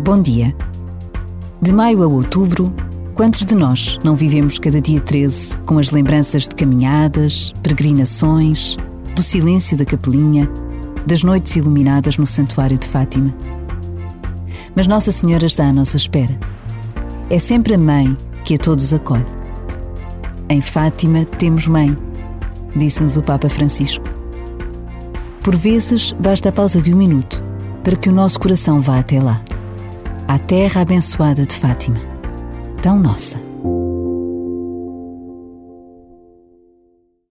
Bom dia. De maio a outubro, quantos de nós não vivemos cada dia 13 com as lembranças de caminhadas, peregrinações, do silêncio da capelinha, das noites iluminadas no Santuário de Fátima? Mas Nossa Senhora está à nossa espera. É sempre a mãe que a todos acolhe. Em Fátima temos mãe, disse-nos o Papa Francisco. Por vezes basta a pausa de um minuto para que o nosso coração vá até lá à terra abençoada de Fátima, tão nossa.